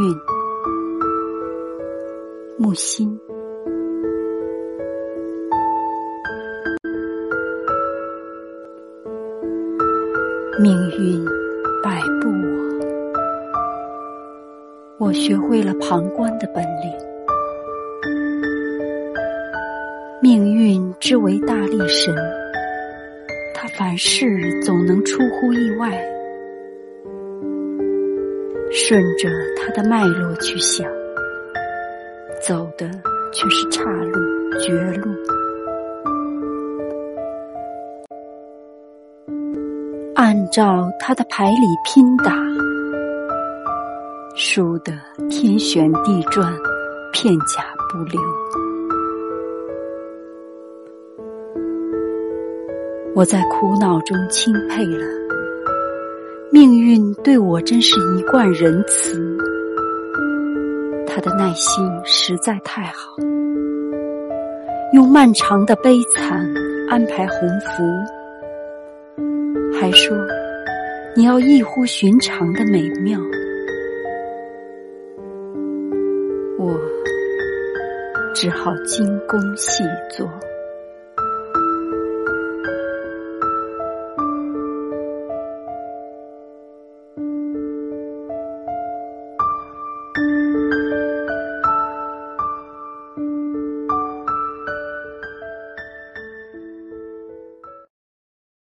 运，木心。命运摆布我，我学会了旁观的本领。命运之为大力神，他凡事总能出乎意外。顺着他的脉络去想，走的却是岔路、绝路。按照他的牌理拼打，输得天旋地转，片甲不留。我在苦恼中钦佩了命运，对我真是一贯仁慈。他的耐心实在太好，用漫长的悲惨安排鸿福。还说你要异乎寻常的美妙，我只好精工细作。